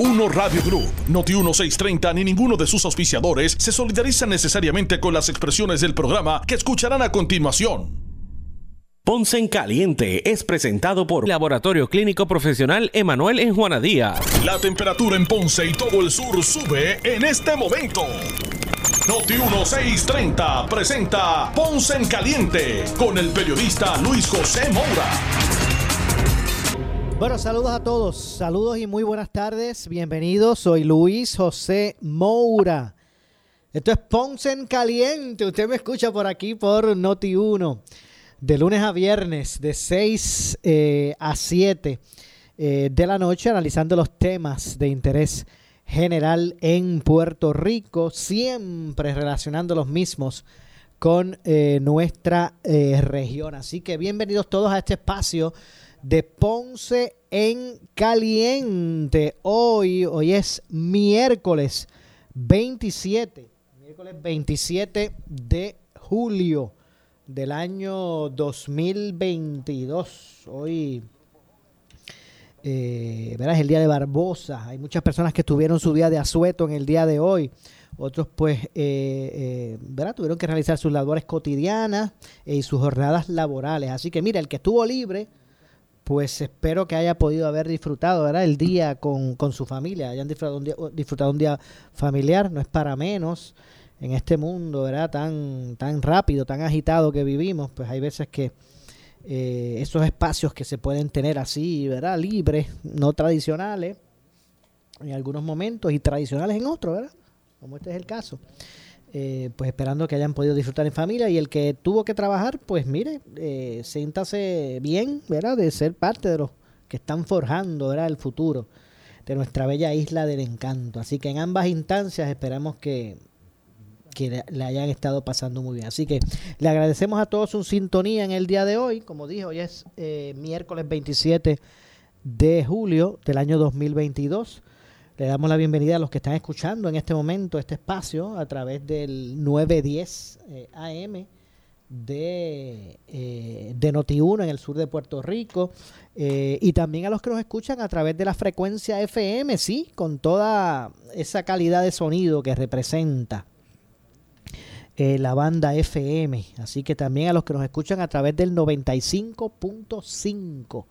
Noti1 Radio Group, Noti 1630 ni ninguno de sus auspiciadores se solidariza necesariamente con las expresiones del programa que escucharán a continuación. Ponce en Caliente es presentado por Laboratorio Clínico Profesional Emanuel en Juana Díaz. La temperatura en Ponce y todo el sur sube en este momento. Noti 1630 presenta Ponce en Caliente con el periodista Luis José Moura. Bueno, saludos a todos, saludos y muy buenas tardes, bienvenidos, soy Luis José Moura. Esto es Ponce en Caliente, usted me escucha por aquí por Noti1, de lunes a viernes, de 6 eh, a 7 eh, de la noche, analizando los temas de interés general en Puerto Rico, siempre relacionando los mismos con eh, nuestra región. Así que bienvenidos todos a este espacio de Ponce en Caliente. Hoy, hoy es miércoles 27, miércoles 27 de julio del año 2022. Hoy eh, verás el día de Barbosa. Hay muchas personas que tuvieron su día de asueto en el día de hoy. Otros, pues, eh, eh tuvieron que realizar sus labores cotidianas y sus jornadas laborales. Así que, mira, el que estuvo libre pues espero que haya podido haber disfrutado ¿verdad? el día con, su familia, hayan disfrutado un, día, disfrutado un día familiar, no es para menos en este mundo ¿verdad? Tan, tan rápido, tan agitado que vivimos, pues hay veces que eh, esos espacios que se pueden tener así, ¿verdad? libres, no tradicionales, en algunos momentos y tradicionales en otros, ¿verdad? como este es el caso. Eh, pues esperando que hayan podido disfrutar en familia y el que tuvo que trabajar, pues mire, eh, siéntase bien, ¿verdad? De ser parte de los que están forjando, ¿verdad? El futuro de nuestra bella isla del encanto. Así que en ambas instancias esperamos que, que le hayan estado pasando muy bien. Así que le agradecemos a todos su sintonía en el día de hoy. Como dijo, hoy es eh, miércoles 27 de julio del año 2022. Le damos la bienvenida a los que están escuchando en este momento este espacio a través del 910 eh, AM de, eh, de Noti1 en el sur de Puerto Rico eh, y también a los que nos escuchan a través de la frecuencia FM, sí, con toda esa calidad de sonido que representa la banda FM. Así que también a los que nos escuchan a través del 95.5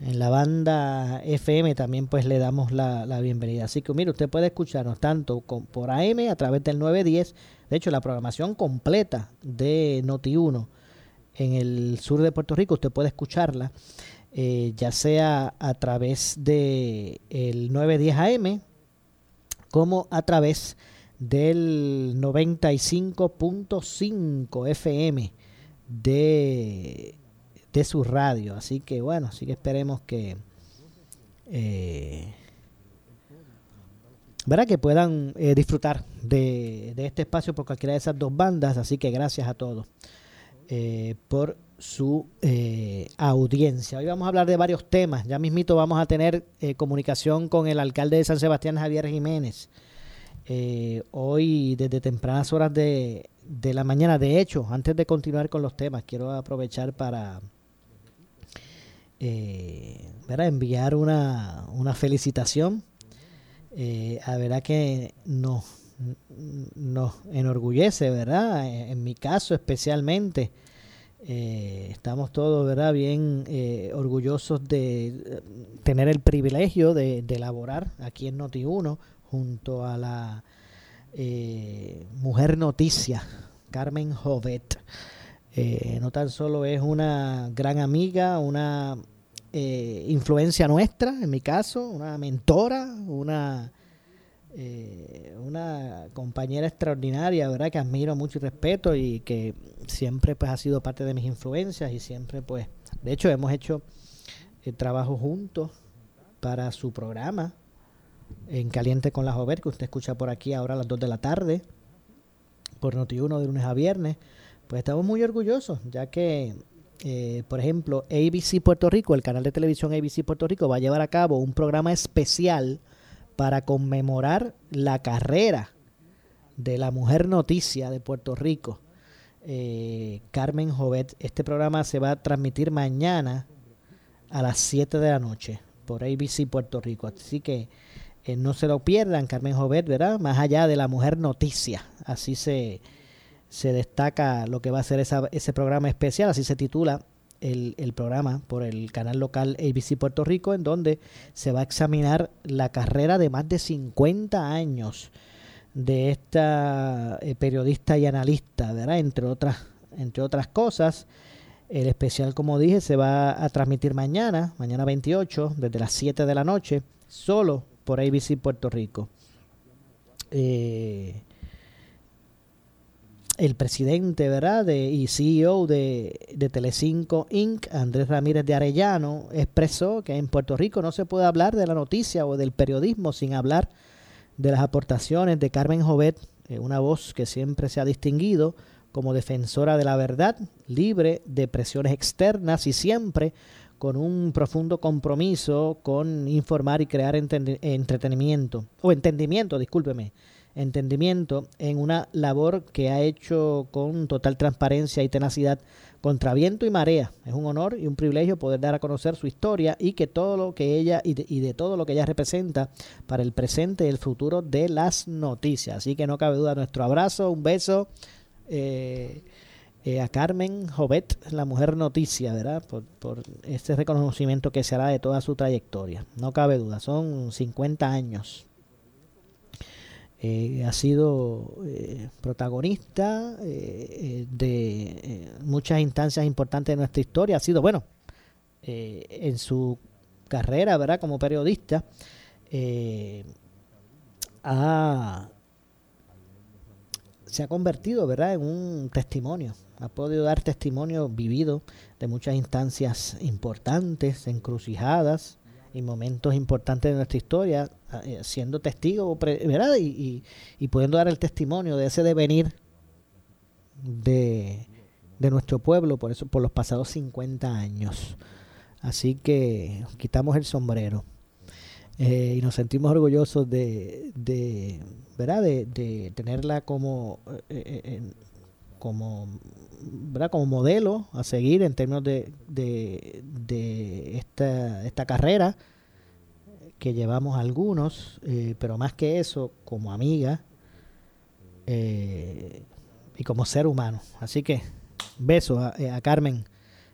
en la banda FM también pues le damos la, bienvenida. Así que mire, usted puede escucharnos tanto por AM a través del 910, de hecho la programación completa de Noti1 en el sur de Puerto Rico, usted puede escucharla eh, ya sea a través de el 910 AM como a través del 95.5 FM de de su radio. Así que bueno, así que esperemos que eh, que puedan eh, disfrutar de, este espacio por cualquiera de esas dos bandas. Así que gracias a todos eh, por su audiencia. Hoy vamos a hablar de varios temas. Ya mismito vamos a tener comunicación con el alcalde de San Sebastián, Javier Jiménez. hoy desde tempranas horas de la mañana. De hecho, antes de continuar con los temas, quiero aprovechar para eh, enviar una, una felicitación. Eh, a verdad que nos, nos enorgullece, ¿verdad? En, mi caso especialmente. Eh, estamos todos, ¿verdad? Bien eh, orgullosos de tener el privilegio de, elaborar aquí en Noti1 junto a la mujer noticia, Carmen Jovet. Eh, no tan solo es una gran amiga, una eh, influencia nuestra, en mi caso, una mentora, una, eh, una compañera extraordinaria, ¿verdad? Que admiro mucho y respeto y que siempre pues ha sido parte de mis influencias y siempre pues, de hecho hemos hecho el trabajo juntos para su programa en Caliente con la Jover, que usted escucha por aquí ahora a las 2 de la tarde, por Noti1 de lunes a viernes. Pues estamos muy orgullosos, ya que, eh, por ejemplo, ABC Puerto Rico, el canal de televisión ABC Puerto Rico, va a llevar a cabo un programa especial para conmemorar la carrera de la mujer noticia de Puerto Rico, eh, Carmen Jovet. Este programa se va a transmitir mañana a las 7 de la noche por ABC Puerto Rico. Así que Eh, no se lo pierdan, Carmen Jovet, ¿verdad? Más allá de la mujer noticia. Así se, se destaca lo que va a ser ese programa especial, así se titula el, el, programa por el canal local ABC Puerto Rico, en donde se va a examinar la carrera de más de 50 años de esta eh, periodista y analista. Entre otras, entre otras cosas. El especial, como dije, se va a transmitir mañana, mañana 28, desde las 7 de la noche, solo por ABC Puerto Rico. Eh, el presidente ¿verdad? De, y CEO de, de Telecinco Inc., Andrés Ramírez de Arellano, expresó que en Puerto Rico no se puede hablar de la noticia o del periodismo sin hablar de las aportaciones de Carmen Jovet, eh, una voz que siempre se ha distinguido como defensora de la verdad, libre de presiones externas y siempre con un profundo compromiso con informar y crear entretenimiento, o entendimiento, discúlpeme, entendimiento en una labor que ha hecho con total transparencia y tenacidad contra viento y marea. Es un honor y un privilegio poder dar a conocer su historia y que todo lo que ella y de, todo lo que ella representa para el presente y el futuro de las noticias. Así que no cabe duda nuestro abrazo, un beso eh, eh, a Carmen Jovet, la mujer noticia, ¿verdad? Por, por este reconocimiento que se hará de toda su trayectoria. No cabe duda, son 50 años eh, ha sido eh, protagonista eh, de muchas instancias importantes de nuestra historia. Ha sido, bueno, en su carrera, ¿verdad? Como periodista, ha, se ha convertido, ¿verdad? En un testimonio. Ha podido dar testimonio vivido de muchas instancias importantes, encrucijadas, y momentos importantes de nuestra historia, eh, siendo testigo, ¿verdad? Y, y, pudiendo dar el testimonio de ese devenir de, de nuestro pueblo por eso por los pasados 50 años. Así que quitamos el sombrero eh, y nos sentimos orgullosos de, de ¿verdad? De, de tenerla como eh, como como modelo a seguir en términos de, de, esta, esta carrera que llevamos algunos, eh, pero más que eso, como amiga eh, y como ser humano. Así que beso a, eh, Carmen.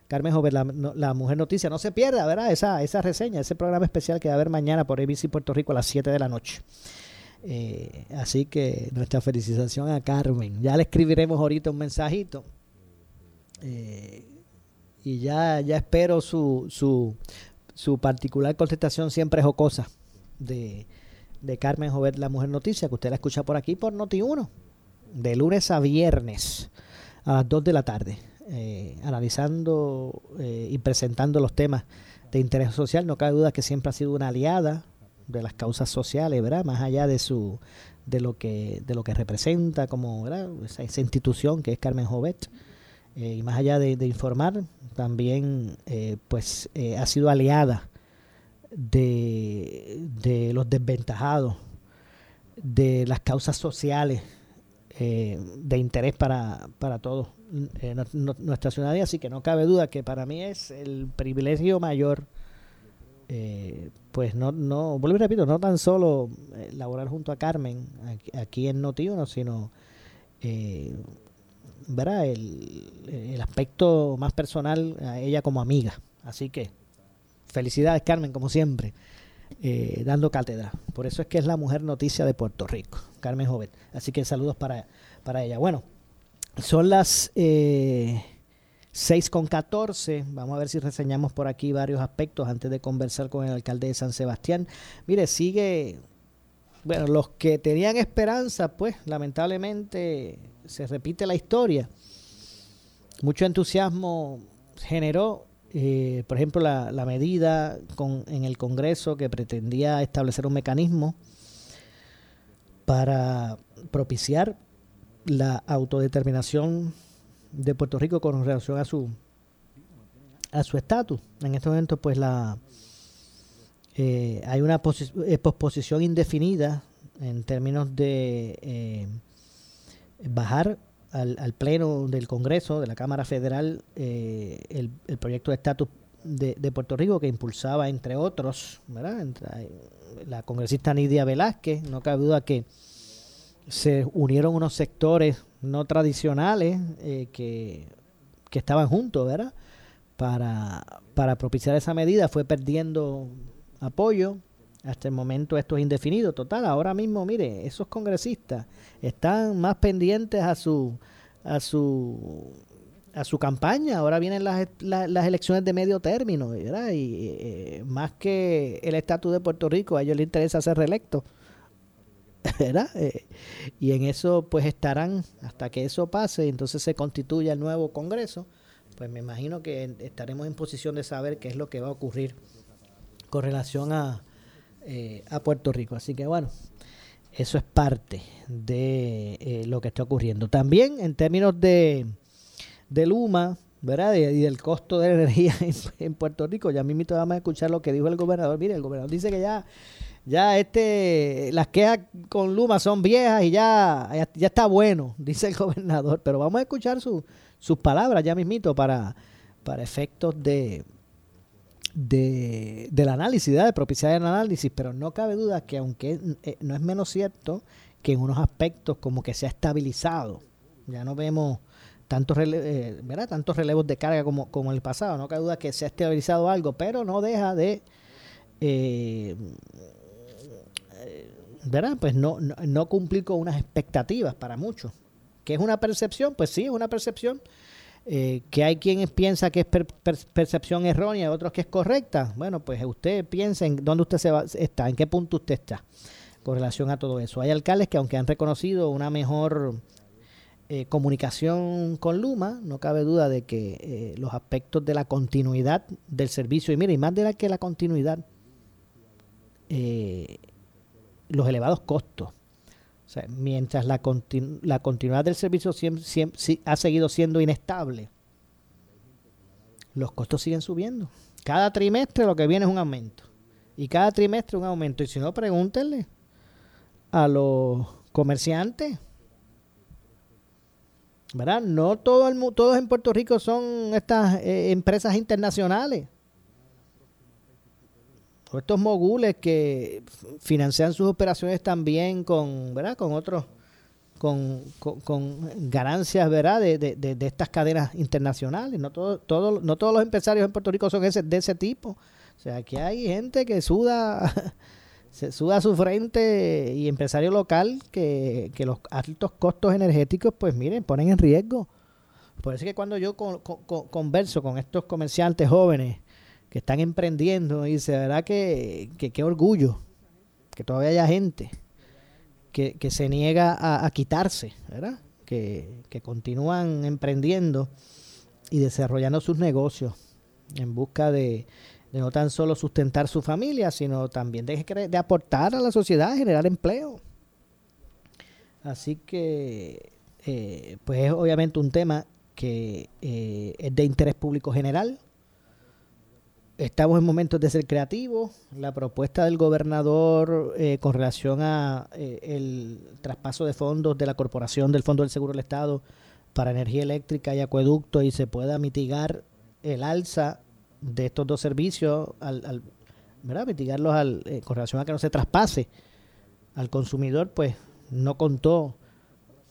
Carmen Joven, la, Mujer Noticia. No se pierda, ¿verdad? Esa, esa reseña, ese programa especial que va a haber mañana por ABC Puerto Rico a las 7 de la noche. así que nuestra felicitación a Carmen. Ya le escribiremos ahorita un mensajito eh, y ya, ya espero su, su, su particular contestación siempre jocosa de, de Carmen Jovet, la Mujer Noticia, que usted la escucha por aquí por Noti1, de lunes a viernes a las 2 de la tarde, eh, analizando eh, y presentando los temas de interés social. No cabe duda que siempre ha sido una aliada de las causas sociales, ¿verdad? Más allá de su de lo que de lo que representa como Esa, esa institución que es Carmen Jovet. Eh, y más allá de, informar, también eh, pues eh, ha sido aliada de, de, los desventajados, de las causas sociales de interés para, para todos nuestra ciudadanía, así que no cabe duda que para mí es el privilegio mayor, pues no, no, vuelvo y repito, no tan solo laborar junto a Carmen aquí, aquí en Noti1, sino verá el, aspecto más personal a ella como amiga. Así que felicidades Carmen, como siempre, eh, dando cátedra. Por eso es que es la mujer noticia de Puerto Rico, Carmen Joven. Así que saludos para, para ella. Bueno, son las eh, 6 con 14. Vamos a ver si reseñamos por aquí varios aspectos antes de conversar con el alcalde de San Sebastián. Mire, sigue... Bueno, los que tenían esperanza, pues lamentablemente se repite la historia. Mucho entusiasmo generó, eh, por ejemplo, la, medida con, en el Congreso que pretendía establecer un mecanismo para propiciar la autodeterminación de Puerto Rico con relación a su a su estatus. En este momento, pues la eh, hay una posposición indefinida en términos de eh, bajar al, Pleno del Congreso, de la Cámara Federal, eh, el, proyecto de estatus de, Puerto Rico que impulsaba, entre otros, ¿verdad? la congresista Nidia Velázquez, no cabe duda que se unieron unos sectores no tradicionales eh, que, que, estaban juntos. Para, para propiciar esa medida, fue perdiendo apoyo. Hasta el momento esto es indefinido. Total, ahora mismo, mire, esos congresistas están más pendientes a su, a su a su campaña. Ahora vienen las, las, elecciones de medio término, ¿verdad? Y eh, más que el estatus de Puerto Rico, a ellos les interesa ser reelectos. ¿verdad? Eh, y en eso pues estarán hasta que eso pase y entonces se constituya el nuevo Congreso, pues me imagino que estaremos en posición de saber qué es lo que va a ocurrir con relación a, eh, a Puerto Rico. Así que bueno, eso es parte de lo que está ocurriendo. También en términos de de Luma, ¿verdad? Y, del costo de la energía en, Puerto Rico. Ya mismo vamos a escuchar lo que dijo el gobernador. Mire, el gobernador dice que ya, ya este, las quejas con Luma son viejas y ya, ya, está bueno, dice el gobernador. Pero vamos a escuchar sus palabras ya mismito para, para efectos de, de, del análisis, de propiciar el análisis. Pero no cabe duda que aunque eh, no es menos cierto que en unos aspectos como que se ha estabilizado. Ya no vemos tantos, eh, tantos relevos de carga como, como en el pasado. No cabe duda que se ha estabilizado algo, pero no deja de, eh, ¿verdad? Pues no, no, cumplir con unas expectativas para muchos. ¿Que es una percepción? Pues sí, es una percepción. Eh, que hay quien piensa que es percepción errónea otros que es correcta. Bueno, pues usted piensa en dónde usted se va, está, en qué punto usted está con relación a todo eso. Hay alcaldes que aunque han reconocido una mejor eh, comunicación con Luma, no cabe duda de que eh, los aspectos de la continuidad del servicio, y mire, y más de la que la continuidad, eh, los elevados costos. Mientras la, la continuidad del servicio siempre, ha seguido siendo inestable, los costos siguen subiendo. Cada trimestre lo que viene es un aumento. Y cada trimestre un aumento. Y si no, pregúntenle a los comerciantes ¿verdad? No todo el, todos en Puerto Rico son estas eh, empresas internacionales. O estos mogules que financian sus operaciones también con, ¿verdad? Con otros, con, ganancias, ¿verdad? De, estas cadenas internacionales. No, todo, todo, no todos los empresarios en Puerto Rico son de ese tipo. O sea, aquí hay gente que suda sube a su frente y empresario local que, los altos costos energéticos, pues miren, ponen en riesgo. Por eso es que cuando yo converso con estos comerciantes jóvenes que están emprendiendo, dice, ¿verdad que qué orgullo que todavía haya gente que, se niega a, quitarse, ¿verdad? Que, que continúan emprendiendo y desarrollando sus negocios en busca de, no tan solo sustentar su familia, sino también de, de aportar a la sociedad, generar empleo. Así que, eh, pues es obviamente un tema que eh, es de interés público general. Estamos en momentos de ser creativos. La propuesta del gobernador eh, con relación a el traspaso de fondos de la Corporación del Fondo del Seguro del Estado para energía eléctrica y acueducto y se pueda mitigar el alza de estos dos servicios, al, ¿verdad? mitigarlos al, eh, con relación a que no se traspase al consumidor, pues no contó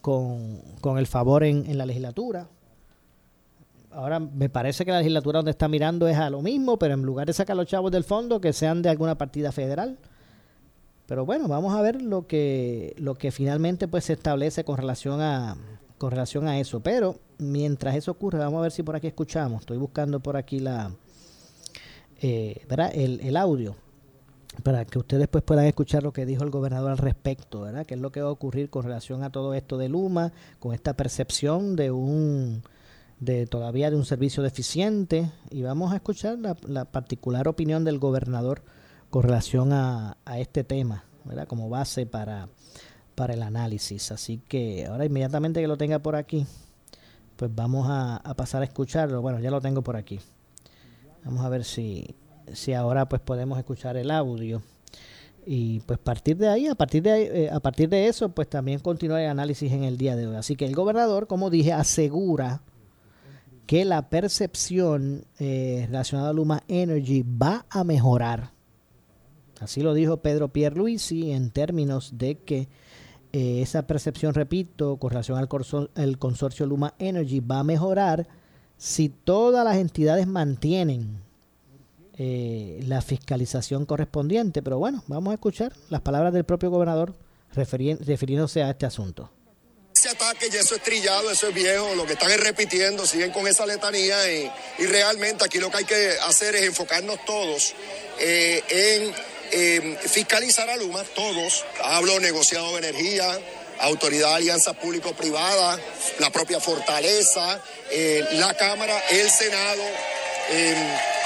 con, con el favor en, la legislatura. Ahora me parece que la legislatura donde está mirando es a lo mismo, pero en lugar de sacar los chavos del fondo, que sean de alguna partida federal. Pero bueno, vamos a ver lo que, lo que finalmente pues se establece con relación a con relación a eso. Pero mientras eso ocurre, vamos a ver si por aquí escuchamos. Estoy buscando por aquí la, eh, El, el, audio para que ustedes pues puedan escuchar lo que dijo el gobernador al respecto, ¿verdad? ¿Qué es lo que va a ocurrir con relación a todo esto de Luma, con esta percepción de un de todavía de un servicio deficiente y vamos a escuchar la, particular opinión del gobernador con relación a, este tema. Como base para, para el análisis. Así que ahora inmediatamente que lo tenga por aquí, pues vamos a, a pasar a escucharlo. Bueno, ya lo tengo por aquí. Vamos a ver si, si ahora pues podemos escuchar el audio. Y pues partir de ahí, a partir de, eh, a partir de eso, pues también continúa el análisis en el día de hoy. Así que el gobernador, como dije, asegura que la percepción eh, relacionada a Luma Energy va a mejorar. Así lo dijo Pedro Pierluisi en términos de que eh, esa percepción, repito, con relación al consorcio Luma Energy va a mejorar si todas las entidades mantienen eh, la fiscalización correspondiente. Pero bueno, vamos a escuchar las palabras del propio gobernador refiriéndose a este asunto. Ese ataque ya eso es trillado, eso es viejo, lo que están es repitiendo, siguen con esa letanía y, realmente aquí lo que hay que hacer es enfocarnos todos eh, en eh, fiscalizar a Luma, todos, hablo negociado de energía, Autoridad de Alianza Público-Privada, la propia Fortaleza, eh, la Cámara, el Senado.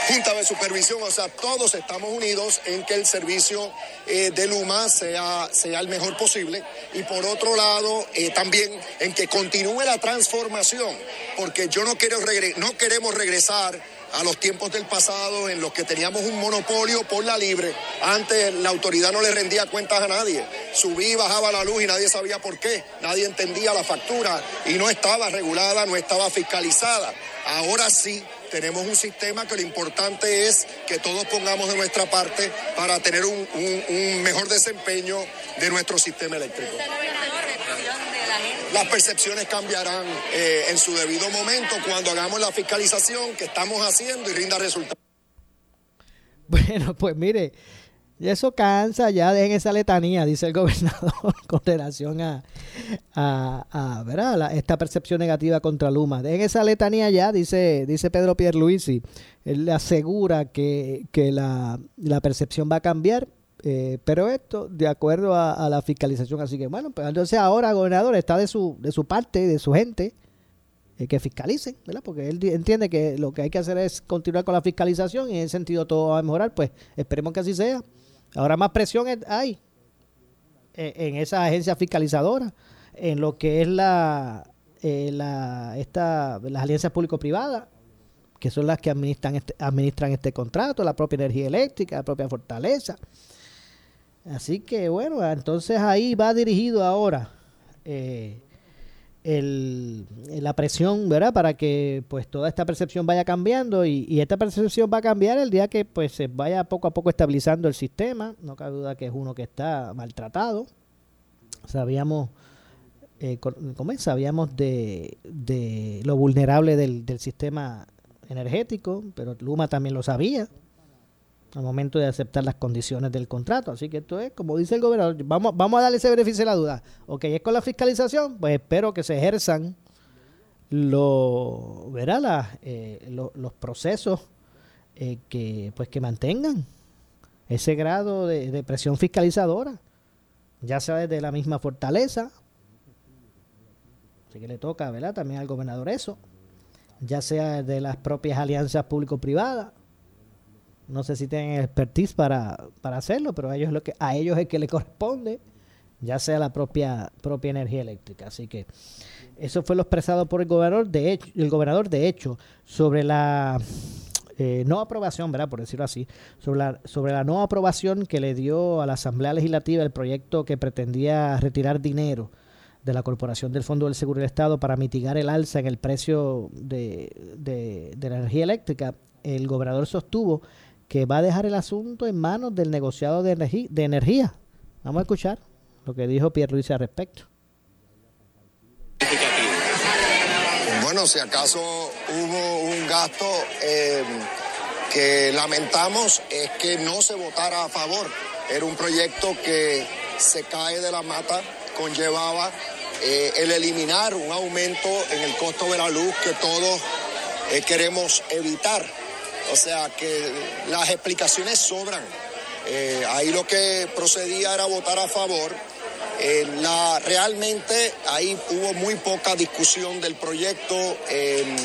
Junta de Supervisión, o sea, todos estamos unidos en que el servicio eh, de Luma sea, sea el mejor posible y por otro lado eh, también en que continúe la transformación, porque yo no, quiero no queremos regresar a los tiempos del pasado en los que teníamos un monopolio por la libre. Antes la autoridad no le rendía cuentas a nadie. Subía y bajaba la luz y nadie sabía por qué. Nadie entendía la factura y no estaba regulada, no estaba fiscalizada. Ahora sí tenemos un sistema que lo importante es que todos pongamos de nuestra parte para tener un, mejor desempeño de nuestro sistema eléctrico. Las percepciones cambiarán eh, en su debido momento cuando hagamos la fiscalización que estamos haciendo y rinda resultados. Bueno, pues mire, y eso cansa, ya dejen esa letanía, dice el gobernador, con relación a, a, ¿verdad? esta percepción negativa contra Luma. Dejen esa letanía ya, dice, dice Pedro Pierluisi. Él le asegura que, la, percepción va a cambiar, eh, pero esto de acuerdo a, la fiscalización. Así que bueno, pues entonces ahora gobernador está de su, de su parte, de su gente, eh, que fiscalicen, ¿verdad? Porque él entiende que lo que hay que hacer es continuar con la fiscalización y en ese sentido todo va a mejorar, pues esperemos que así sea. Ahora más presión hay en esa agencia fiscalizadora, en lo que es la, eh, la esta, las alianzas público-privadas, que son las que administran este, administran este contrato, la propia energía eléctrica, la propia fortaleza. Así que bueno, entonces ahí va dirigido ahora eh, el, la presión, ¿verdad? Para que pues toda esta percepción vaya cambiando y, esta percepción va a cambiar el día que pues se vaya poco a poco estabilizando el sistema. No cabe duda que es uno que está maltratado. Sabíamos, eh, Sabíamos de, de lo vulnerable del, del sistema energético, pero Luma también lo sabía al momento de aceptar las condiciones del contrato. Así que esto es, como dice el gobernador, vamos, vamos a darle ese beneficio de la duda. Ok, es con la fiscalización, pues espero que se ejerzan lo, verá eh, los procesos eh, que, pues, que mantengan ese grado de, presión fiscalizadora, ya sea desde la misma fortaleza, así que le toca ¿verdad? también al gobernador eso, ya sea de las propias alianzas público-privadas, no sé si tienen expertise para, para hacerlo, pero a ellos, lo que, a ellos es que le corresponde, ya sea la propia, propia energía eléctrica. Así que eso fue lo expresado por el gobernador, de hecho, el gobernador, de hecho, sobre la eh, no aprobación, ¿verdad? Por decirlo así, sobre la, sobre la no aprobación que le dio a la Asamblea Legislativa el proyecto que pretendía retirar dinero de la Corporación del Fondo del Seguro del Estado para mitigar el alza en el precio de, de la energía eléctrica, el gobernador sostuvo que va a dejar el asunto en manos del negociado de, de energía. Vamos a escuchar lo que dijo Pierre Luis al respecto. Bueno, si acaso hubo un gasto eh, que lamentamos es que no se votara a favor. Era un proyecto que se cae de la mata, conllevaba eh, el eliminar un aumento en el costo de la luz que todos eh, queremos evitar. O sea que las explicaciones sobran. Eh, ahí lo que procedía era votar a favor. Eh, realmente ahí hubo muy poca discusión del proyecto em,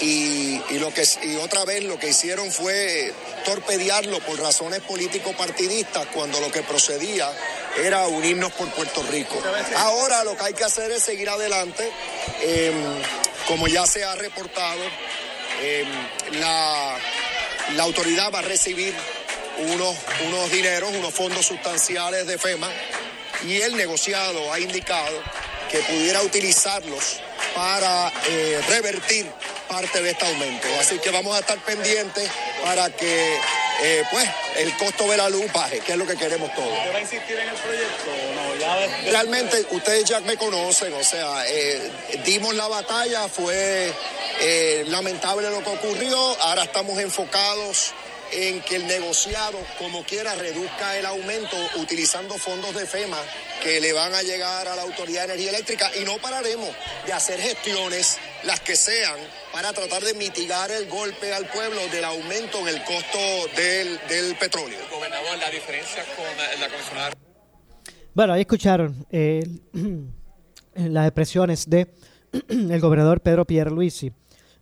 y, lo que, y otra vez lo que hicieron fue torpedearlo por razones político-partidistas cuando lo que procedía era unirnos por Puerto Rico. Ahora lo que hay que hacer es seguir adelante, em, como ya se ha reportado. Em, la, la, autoridad va a recibir unos, unos dineros, unos fondos sustanciales de FEMA y el negociado ha indicado que pudiera utilizarlos para eh, revertir parte de este aumento. Así que vamos a estar pendientes para que eh, pues el costo de la luz baje, que es lo que queremos todos. va a insistir en el proyecto Realmente ustedes ya me conocen, o sea, eh, dimos la batalla, fue eh, lamentable lo que ocurrió, ahora estamos enfocados en que el negociado, como quiera, reduzca el aumento utilizando fondos de FEMA que le van a llegar a la Autoridad de Energía Eléctrica y no pararemos de hacer gestiones, las que sean, para tratar de mitigar el golpe al pueblo del aumento en el costo del, del petróleo. Gobernador, la diferencia con la comisionada. Bueno, ahí escucharon eh, las expresiones de el gobernador Pedro Pierluisi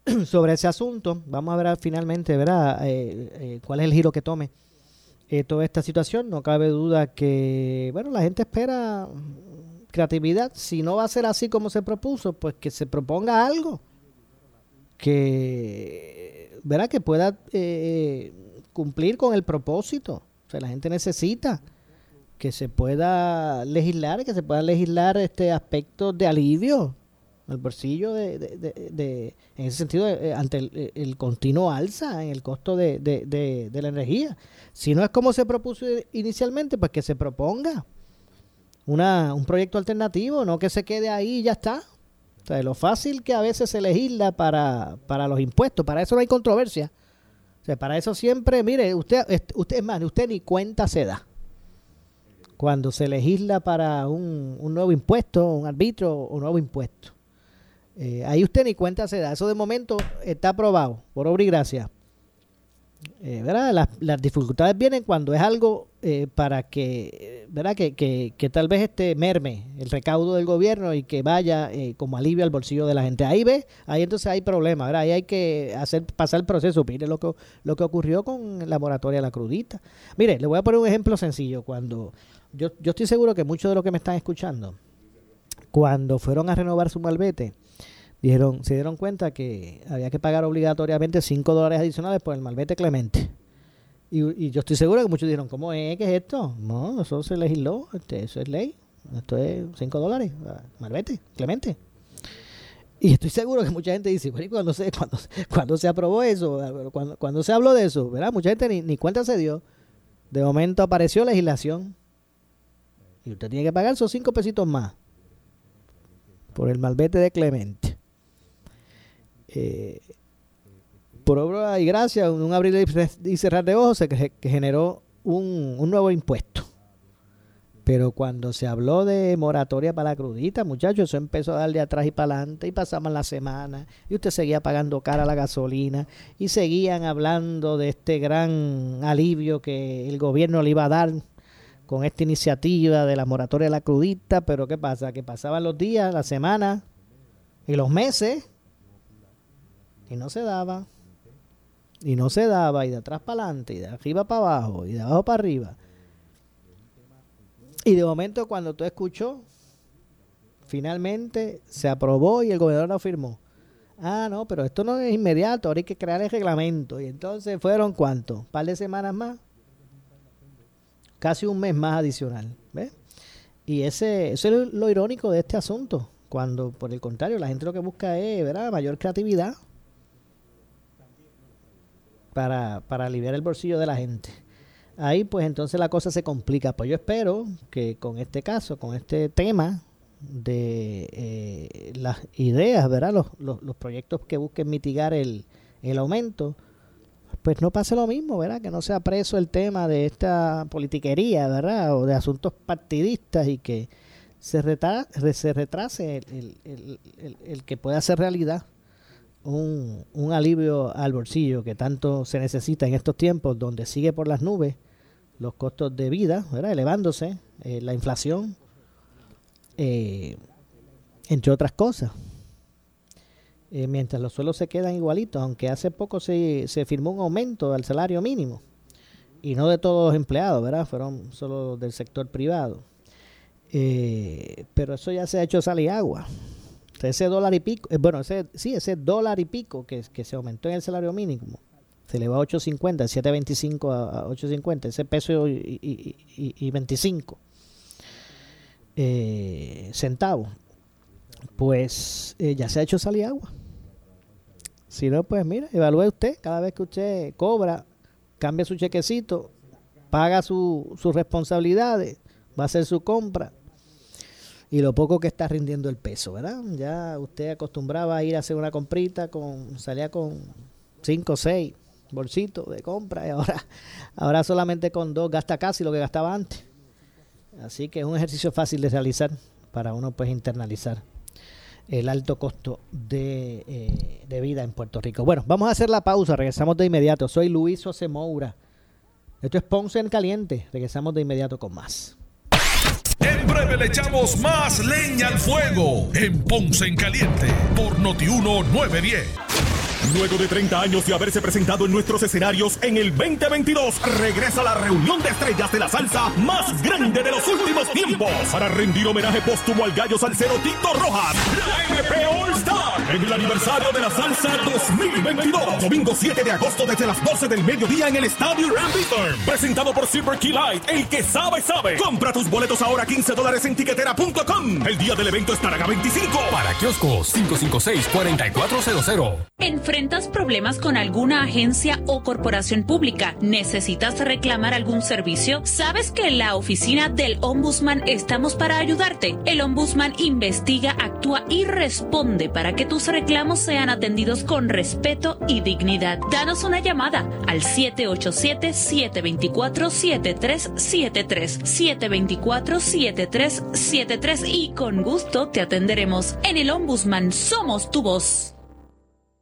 sobre ese asunto. Vamos a ver finalmente ¿verdad? Eh, eh, cuál es el giro que tome eh, toda esta situación. No cabe duda que, bueno, la gente espera creatividad. Si no va a ser así como se propuso, pues que se proponga algo que, ¿verdad? que pueda cumplir con el propósito. O sea, la gente necesita que se pueda legislar, que se pueda legislar este aspecto de alivio el bolsillo de, de, de, en ese sentido eh, ante el, continuo alza en el costo de, de, la energía. Si no es como se propuso inicialmente, pues que se proponga una, un proyecto alternativo, no que se quede ahí y ya está. O sea, lo fácil que a veces se legisla para, para los impuestos, para eso no hay controversia. O sea, para eso siempre, mire, usted, usted es más, usted ni cuenta se da. Cuando se legisla para un, un nuevo impuesto, un arbitro o un nuevo impuesto. Eh, ahí usted ni cuenta se da. Eso de momento está aprobado, por obra y gracia. Eh, ¿verdad? Las, dificultades vienen cuando es algo eh, para que, ¿verdad? Que, que, tal vez este merme el recaudo del gobierno y que vaya como alivio al bolsillo de la gente. Ahí ve, ahí entonces hay problemas, ¿verdad? Ahí hay que hacer pasar el proceso. Mire lo que, lo que ocurrió con la moratoria la crudita. Mire, le voy a poner un ejemplo sencillo. Cuando yo, yo estoy seguro que muchos de los que me están escuchando, cuando fueron a renovar su malvete, dijeron, se dieron cuenta que había que pagar obligatoriamente 5 dólares adicionales por el malvete clemente. Y, yo estoy seguro que muchos dijeron, ¿cómo es? ¿Qué es esto? No, eso se legisló, este, eso es ley. Esto es 5 dólares, malvete, clemente. Y estoy seguro que mucha gente dice, bueno, cuando se, cuando, cuando se aprobó eso, cuando, cuando se habló de eso, ¿verdad? Mucha gente ni, ni cuenta se dio. De momento apareció legislación. Y usted tiene que pagar esos 5 pesitos más por el malvete de Clemente. Eh, por obra y gracia, un abrir y cerrar de ojos, se generó un, nuevo impuesto. Pero cuando se habló de moratoria para la crudita, muchachos, eso empezó a darle atrás y para adelante y pasaban las semanas y usted seguía pagando cara la gasolina y seguían hablando de este gran alivio que el gobierno le iba a dar con esta iniciativa de la moratoria de la crudita, pero ¿qué pasa? Que pasaban los días, las semanas y los meses y no se daba. Y no se daba, y de atrás para adelante, y de arriba para abajo, y de abajo para arriba. Y de momento cuando tú escuchó, finalmente se aprobó y el gobernador lo firmó. Ah, no, pero esto no es inmediato, ahora hay que crear el reglamento. Y entonces fueron cuánto? ¿Un par de semanas más? Casi un mes más adicional. ¿Ves? Y ese, eso es lo irónico de este asunto. Cuando, por el contrario, la gente lo que busca es ¿verdad? mayor creatividad para, para aliviar el bolsillo de la gente. Ahí pues entonces la cosa se complica. Pues yo espero que con este caso, con este tema de eh, las ideas, ¿verdad? Los, los, proyectos que busquen mitigar el, el aumento, pues no pase lo mismo, ¿verdad? Que no sea preso el tema de esta politiquería, ¿verdad? O de asuntos partidistas y que se, se retrase el, el, el, el, que pueda ser realidad un, un, alivio al bolsillo que tanto se necesita en estos tiempos donde sigue por las nubes los costos de vida, ¿verdad? elevándose, eh, la inflación, eh, entre otras cosas. Eh, mientras los suelos se quedan igualitos, aunque hace poco se, se firmó un aumento al salario mínimo, y no de todos los empleados, ¿verdad? Fueron solo del sector privado. pero eso ya se ha hecho sal y agua ese dólar y pico, eh, bueno, ese, sí, ese dólar y pico que, que se aumentó en el salario mínimo, se elevó a 8.50, 7.25 a, 8.50, ese peso y, y, y 25 eh, centavos, pues eh, ya se ha hecho salir agua. Si no, pues mira, evalúe usted. Cada vez que usted cobra, cambia su chequecito, paga sus responsabilidades, va a hacer su compra y lo poco que está rindiendo el peso, ¿verdad? Ya usted acostumbraba a ir a hacer una comprita, con salía con 5 o 6 bolsitos de compra y ahora, ahora solamente con dos gasta casi lo que gastaba antes. Así que es un ejercicio fácil de realizar para uno pues internalizar el alto costo de, eh, de, vida en Puerto Rico. Bueno, vamos a hacer la pausa, regresamos de inmediato. Soy Luis José Moura. Esto es Ponce en Caliente. Regresamos de inmediato con más. En breve le echamos más leña al fuego en Ponce en Caliente por Notiuno 910. Luego de 30 años de haberse presentado en nuestros escenarios en el 2022, regresa la reunión de estrellas de la salsa más grande de los últimos tiempos para rendir homenaje póstumo al gallo salsero Tito Rojas, la MP All Star, en el aniversario de la salsa 2022. Domingo 7 de agosto desde las 12 del mediodía en el Estadio Ram Presentado por Silver Key Light, el que sabe, sabe. Compra tus boletos ahora 15 dólares en tiquetera.com. El día del evento estará a 25. Para kioscos 556-4400. ¿Enfrentas problemas con alguna agencia o corporación pública? ¿Necesitas reclamar algún servicio? ¿Sabes que en la oficina del Ombudsman estamos para ayudarte? El Ombudsman investiga, actúa y responde para que tus reclamos sean atendidos con respeto y dignidad. Danos una llamada al 787-724-7373, 724-7373 y con gusto te atenderemos. En el Ombudsman somos tu voz.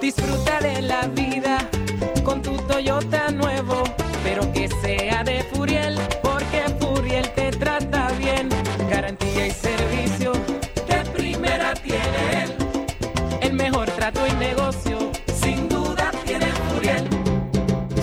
Disfruta de la vida con tu Toyota nuevo, pero que sea de Furiel,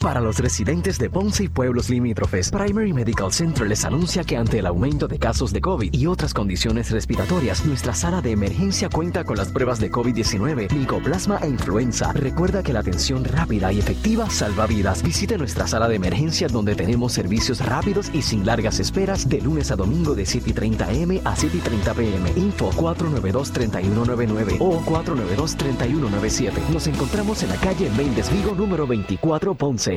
Para los residentes de Ponce y pueblos limítrofes, Primary Medical Center les anuncia que ante el aumento de casos de COVID y otras condiciones respiratorias, nuestra sala de emergencia cuenta con las pruebas de COVID-19, micoplasma e influenza. Recuerda que la atención rápida y efectiva salva vidas. Visite nuestra sala de emergencia donde tenemos servicios rápidos y sin largas esperas de lunes a domingo de 7:30 m a 7:30 pm. Info 492-3199 o 492-3197. Nos encontramos en la calle Méndez Vigo número 24 Ponce.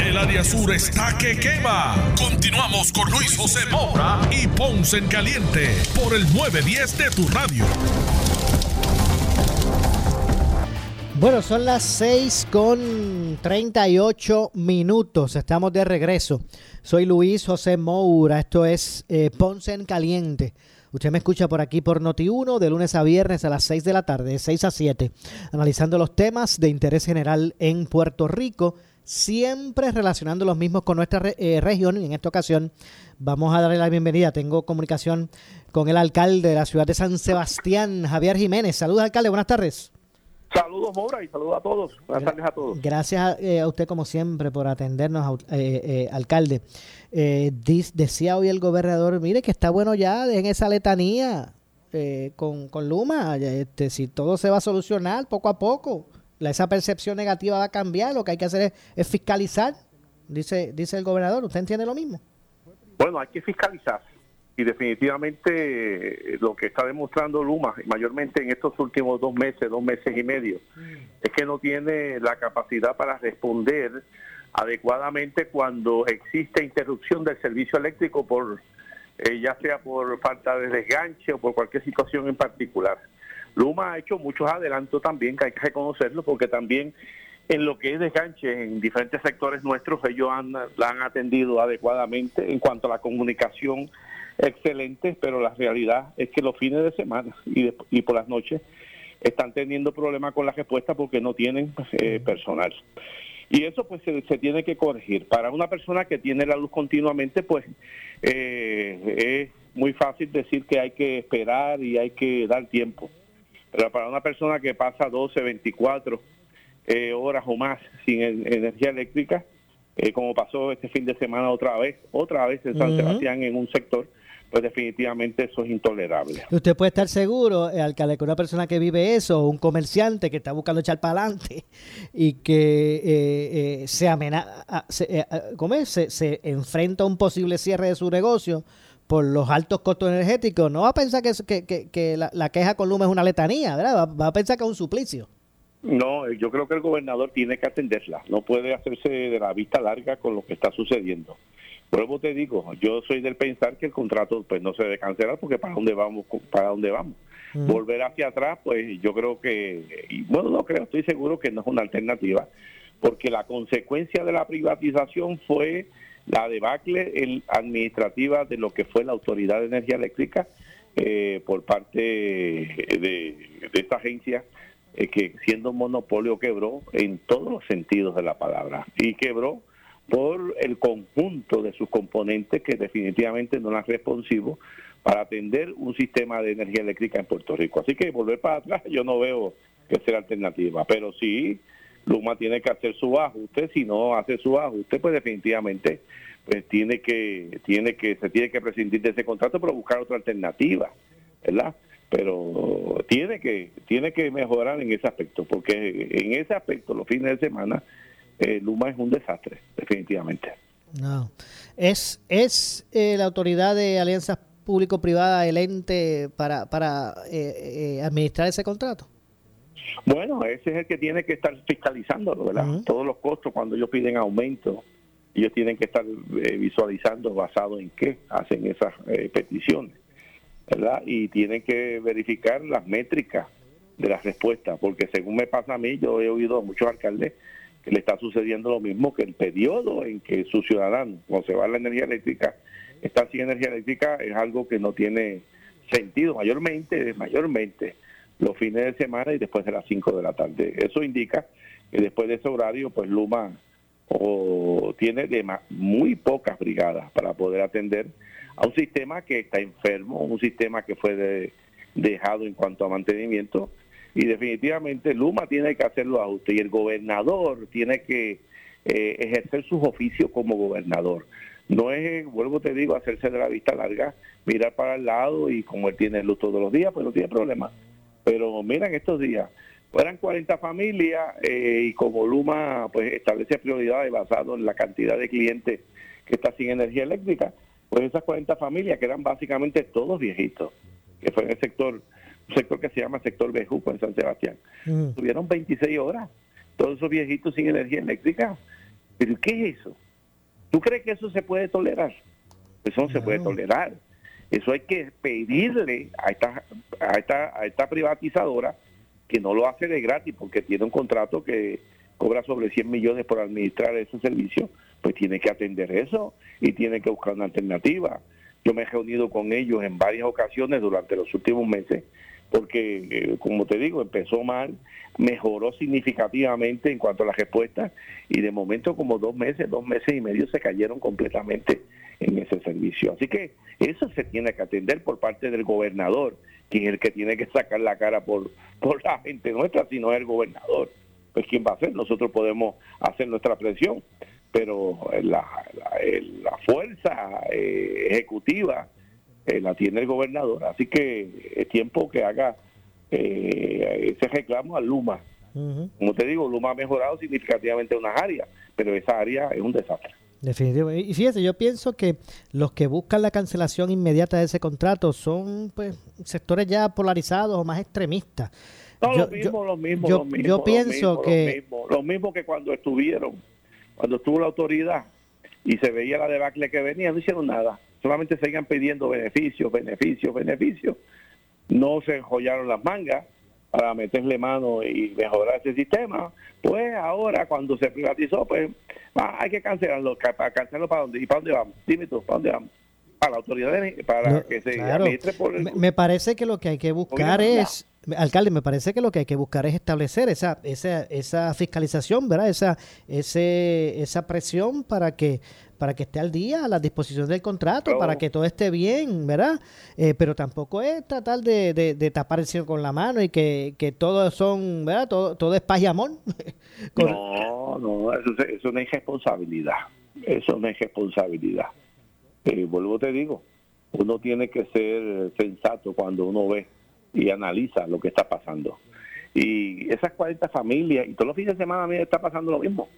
El área sur está que quema. Continuamos con Luis José Moura y Ponce en Caliente por el 910 de tu radio. Bueno, son las 6 con 38 minutos. Estamos de regreso. Soy Luis José Moura. Esto es eh, Ponce en Caliente. Usted me escucha por aquí por Noti1 de lunes a viernes a las 6 de la tarde, de 6 a 7, analizando los temas de interés general en Puerto Rico, siempre relacionando los mismos con nuestra re- eh, región. Y en esta ocasión vamos a darle la bienvenida. Tengo comunicación con el alcalde de la ciudad de San Sebastián, Javier Jiménez. Saludos, alcalde. Buenas tardes. Saludos, Mora, y saludos a todos. Buenas tardes a todos. Gracias eh, a usted, como siempre, por atendernos, eh, eh, alcalde. Eh, decía hoy el gobernador, mire que está bueno ya, dejen esa letanía eh, con, con Luma. Este, si todo se va a solucionar poco a poco, esa percepción negativa va a cambiar, lo que hay que hacer es, fiscalizar, dice, dice el gobernador. ¿Usted entiende lo mismo? Bueno, hay que fiscalizar. Y definitivamente eh, lo que está demostrando Luma, mayormente en estos últimos dos meses, dos meses y medio, es que no tiene la capacidad para responder adecuadamente cuando existe interrupción del servicio eléctrico por eh, ya sea por falta de desganche o por cualquier situación en particular. Luma ha hecho muchos adelantos también, que hay que reconocerlo, porque también en lo que es desganche en diferentes sectores nuestros, ellos han, la han atendido adecuadamente en cuanto a la comunicación excelente, pero la realidad es que los fines de semana y, de- y por las noches están teniendo problemas con la respuesta porque no tienen eh, personal. Y eso pues se, se tiene que corregir. Para una persona que tiene la luz continuamente, pues eh, es muy fácil decir que hay que esperar y hay que dar tiempo. Pero para una persona que pasa 12, 24 eh, horas o más sin en- energía eléctrica, eh, como pasó este fin de semana otra vez, otra vez en San. Sebastián en un sector, pues definitivamente eso es intolerable. Usted puede estar seguro, eh, alcalde, que una persona que vive eso, un comerciante que está buscando echar para adelante y que eh, se, amena a- se, eh, ¿cómo es? Se, se enfrenta a un posible cierre de su negocio por los altos costos energéticos, no va a pensar que, que, que- que la, la queja con Luma es una letanía, ¿verdad? Va, va a pensar que es un suplicio. No, yo creo que el gobernador tiene que atenderla, no puede hacerse de la vista larga con lo que está sucediendo. Luego te digo, yo soy del pensar que el contrato pues no se debe cancelar porque para dónde vamos, para dónde vamos. Volver hacia atrás, pues yo creo que, y bueno, no creo, estoy seguro que no es una alternativa, porque la consecuencia de la privatización fue la debacle administrativa de lo que fue la Autoridad de Energía Eléctrica eh, por parte de, de esta agencia eh, que siendo un monopolio quebró en todos los sentidos de la palabra y quebró por el conjunto de sus componentes que definitivamente no eran responsivos para atender un sistema de energía eléctrica en Puerto Rico. Así que volver para atrás yo no veo que sea alternativa, pero sí Luma tiene que hacer su ajuste, si no hace su ajuste pues definitivamente pues tiene que tiene que se tiene que prescindir de ese contrato pero buscar otra alternativa, ¿verdad? Pero tiene que tiene que mejorar en ese aspecto porque en ese aspecto los fines de semana eh, Luma es un desastre, definitivamente. No. ¿Es, es eh, la autoridad de alianzas público-privada el ente para, para eh, eh, administrar ese contrato? Bueno, ese es el que tiene que estar fiscalizándolo, ¿verdad? Todos los costos cuando ellos piden aumento, ellos tienen que estar eh, visualizando basado en qué hacen esas eh, peticiones, ¿verdad? Y tienen que verificar las métricas de las respuestas, porque según me pasa a mí, yo he oído a muchos alcaldes que le está sucediendo lo mismo que el periodo en que sus ciudadanos, cuando se va la energía eléctrica, están sin energía eléctrica, es algo que no tiene sentido, mayormente, mayormente los fines de semana y después de las 5 de la tarde. Eso indica que después de ese horario, pues Luma o tiene de ma- muy pocas brigadas para poder atender a un sistema que está enfermo, un sistema que fue de- dejado en cuanto a mantenimiento y definitivamente Luma tiene que hacer los ajustes y el gobernador tiene que eh, ejercer sus oficios como gobernador. No es, vuelvo te digo, hacerse de la vista larga, mirar para el lado y como él tiene luz todos los días, pues no tiene problema. Pero mira, en estos días, fueran 40 familias eh, y como Luma pues establece prioridades basado en la cantidad de clientes que está sin energía eléctrica, pues esas 40 familias que eran básicamente todos viejitos, que fue en el sector, un sector que se llama sector Bejuco en San Sebastián, tuvieron 26 horas, todos esos viejitos sin energía eléctrica. ¿Pero qué es eso? ¿Tú crees que eso se puede tolerar? Eso no se puede tolerar. Eso hay que pedirle a esta, a esta, a esta privatizadora que no lo hace de gratis porque tiene un contrato que cobra sobre 100 millones por administrar ese servicio, pues tiene que atender eso y tiene que buscar una alternativa. Yo me he reunido con ellos en varias ocasiones durante los últimos meses porque, eh, como te digo, empezó mal, mejoró significativamente en cuanto a las respuestas y de momento como dos meses, dos meses y medio se cayeron completamente en ese servicio. Así que eso se tiene que atender por parte del gobernador, quien es el que tiene que sacar la cara por, por la gente nuestra, si no es el gobernador. Pues quién va a hacer, nosotros podemos hacer nuestra presión, pero la, la, la fuerza eh, ejecutiva eh, la tiene el gobernador. Así que es tiempo que haga eh, ese reclamo a Luma. Como te digo, Luma ha mejorado significativamente unas áreas, pero esa área es un desastre. Definitivo. Y fíjese, yo pienso que los que buscan la cancelación inmediata de ese contrato son pues sectores ya polarizados o más extremistas. No, Yo- lo mismo, lo mismo, yo- lo mismo, yo lo pienso mismo, que- Lo mismo, lo mismo que cuando estuvieron, cuando estuvo la autoridad y se veía la debacle que venía, no hicieron nada. Solamente seguían pidiendo beneficios, beneficios, beneficios. No se enjollaron las mangas para meterle mano y mejorar ese sistema. Pues ahora, cuando se privatizó, pues ah, hay que cancelarlo. Ca- ¿Para cancelarlo para dónde? ¿Y para dónde vamos? Dime tú, ¿para dónde vamos? Para la autoridad, de- para No, que se claro. administre por el Me, me parece que lo que hay que buscar es, alcalde, me parece que lo que hay que buscar es establecer esa esa, esa fiscalización, ¿verdad? Esa ese esa presión para que para que esté al día a la disposición del contrato, para que todo esté bien, ¿verdad? Eh, pero tampoco es tratar de, de- de tapar el cielo con la mano y que, que todo son, ¿verdad? Todo, todo es paz y amor. Con- No, no, eso, es- eso no es responsabilidad. Eso no es responsabilidad. Eh, vuelvo te digo, uno tiene que ser sensato cuando uno ve y analiza lo que está pasando. Y esas 40 familias, y todos los fines de semana a mí está pasando lo mismo.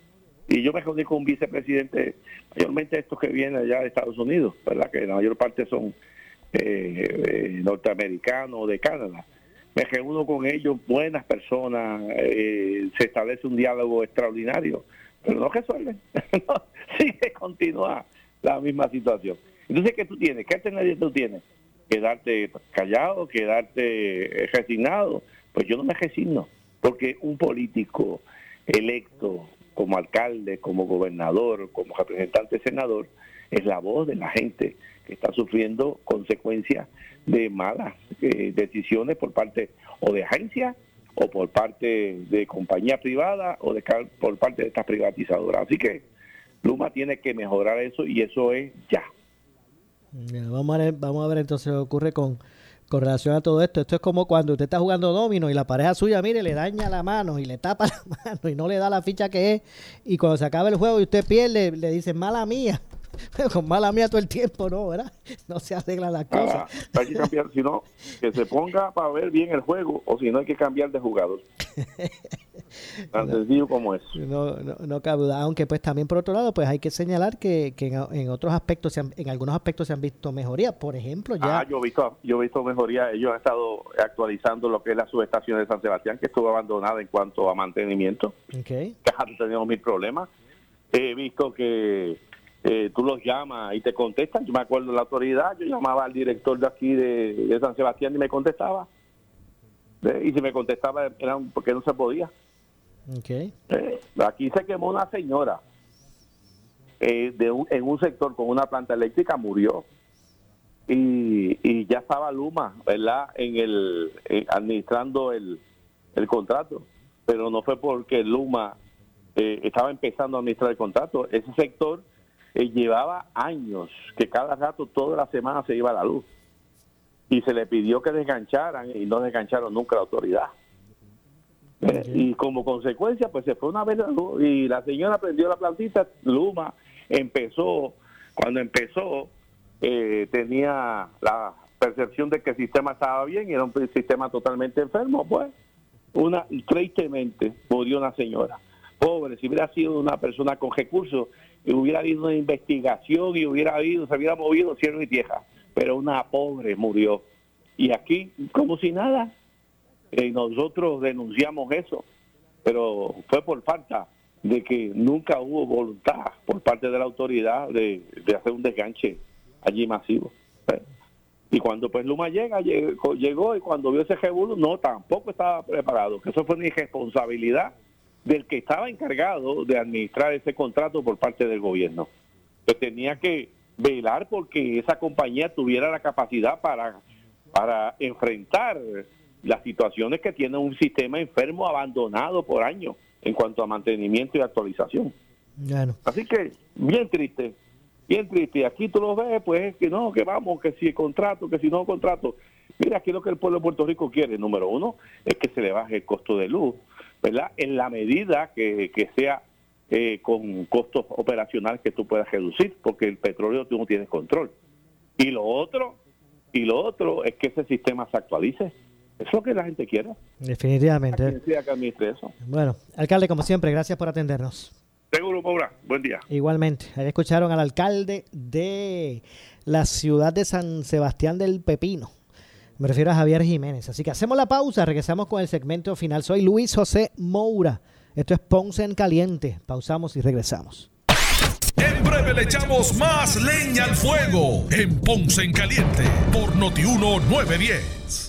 Y yo me reuní con un vicepresidente, mayormente estos que vienen allá de Estados Unidos, ¿verdad? Que la mayor parte son eh, eh, norteamericanos de Canadá. Me reúno con ellos, buenas personas, eh, se establece un diálogo extraordinario, pero no resuelven. No, Sigue, continúa la misma situación. Entonces, ¿qué tú tienes? ¿Qué alternativa tú tienes? ¿Quedarte callado? ¿Quedarte eh, resignado? Pues yo no me resigno, porque un político electo como alcalde, como gobernador, como representante senador, es la voz de la gente que está sufriendo consecuencias de malas eh, decisiones por parte o de agencias o por parte de compañía privada o de por parte de estas privatizadoras. Así que Luma tiene que mejorar eso y eso es ya. Ya, Vamos a ver, vamos a ver entonces lo que ocurre con, con relación a todo esto. Esto es como cuando usted está jugando domino y la pareja suya, mire, le daña la mano y le tapa la mano y no le da la ficha que es. Y cuando se acaba el juego y usted pierde, le dicen mala mía. con mala mía todo el tiempo, no, ¿verdad? No se arreglan las cosas. hay que cambiar, si no, que se ponga para ver bien el juego, o si no, hay que cambiar de jugador. Tan sencillo como es. No, no, no cabe duda. Aunque pues también por otro lado, pues hay que señalar que, que en, en otros aspectos, se han- en algunos aspectos se han visto mejorías. Por ejemplo, ya... Ah, yo he visto, yo he visto mejoría. Ellos han estado actualizando lo que es la subestación de San Sebastián, que estuvo abandonada en cuanto a mantenimiento. Ok. que antes teníamos mil problemas. He visto que eh, tú los llamas y te contestan. Yo me acuerdo de la autoridad, yo llamaba al director de aquí de, de San Sebastián y me contestaba. Eh, Y si me contestaba era porque no se podía. Ok. Eh, aquí se quemó una señora eh, de un- en un sector con una planta eléctrica, murió. Y, y ya estaba Luma, ¿verdad? En el, eh, administrando el, el contrato. Pero no fue porque Luma eh, estaba empezando a administrar el contrato. Ese sector eh, llevaba años que cada rato, toda la semana se iba la luz. Y se le pidió que desgancharan y no desgancharon nunca la autoridad. Eh, y como consecuencia, pues se fue una vez la luz y la señora prendió la plantita. Luma empezó, cuando empezó, eh, tenía la percepción de que el sistema estaba bien y era un sistema totalmente enfermo. Pues, una tristemente murió una señora. Pobre, si hubiera sido una persona con recursos, hubiera habido una investigación y hubiera habido, se hubiera movido cielo y tierra. Pero una pobre murió. Y aquí, como si nada, eh, nosotros denunciamos eso, pero fue por falta de que nunca hubo voluntad por parte de la autoridad de, hacer un desganche allí masivo. Eh, Y cuando pues Luma llega, llegó, llegó y cuando vio ese revuelo, no, tampoco estaba preparado, que eso fue una irresponsabilidad del que estaba encargado de administrar ese contrato por parte del gobierno. Que tenía que velar porque esa compañía tuviera la capacidad para, para enfrentar las situaciones que tiene un sistema enfermo abandonado por años en cuanto a mantenimiento y actualización. Bueno. Así que bien triste, bien triste. Y aquí tú lo ves, pues que no, que vamos, que si contrato, que si no contrato. Mira, aquí lo que el pueblo de Puerto Rico quiere, número uno, es que se le baje el costo de luz, ¿verdad? En la medida que, que sea eh, con costos operacionales que tú puedas reducir, porque el petróleo tú no tienes control. Y lo otro, y lo otro es que ese sistema se actualice. Eso es lo que la gente quiere. Definitivamente. Que eso. Bueno, alcalde, como siempre, gracias por atendernos. Seguro, Maura. Buen día. Igualmente, ahí escucharon al alcalde de la ciudad de San Sebastián del Pepino. Me refiero a Javier Jiménez. Así que hacemos la pausa, regresamos con el segmento final. Soy Luis José Moura. Esto es Ponce en Caliente. Pausamos y regresamos. En breve le echamos más leña al fuego en Ponce en Caliente por Notiuno 910.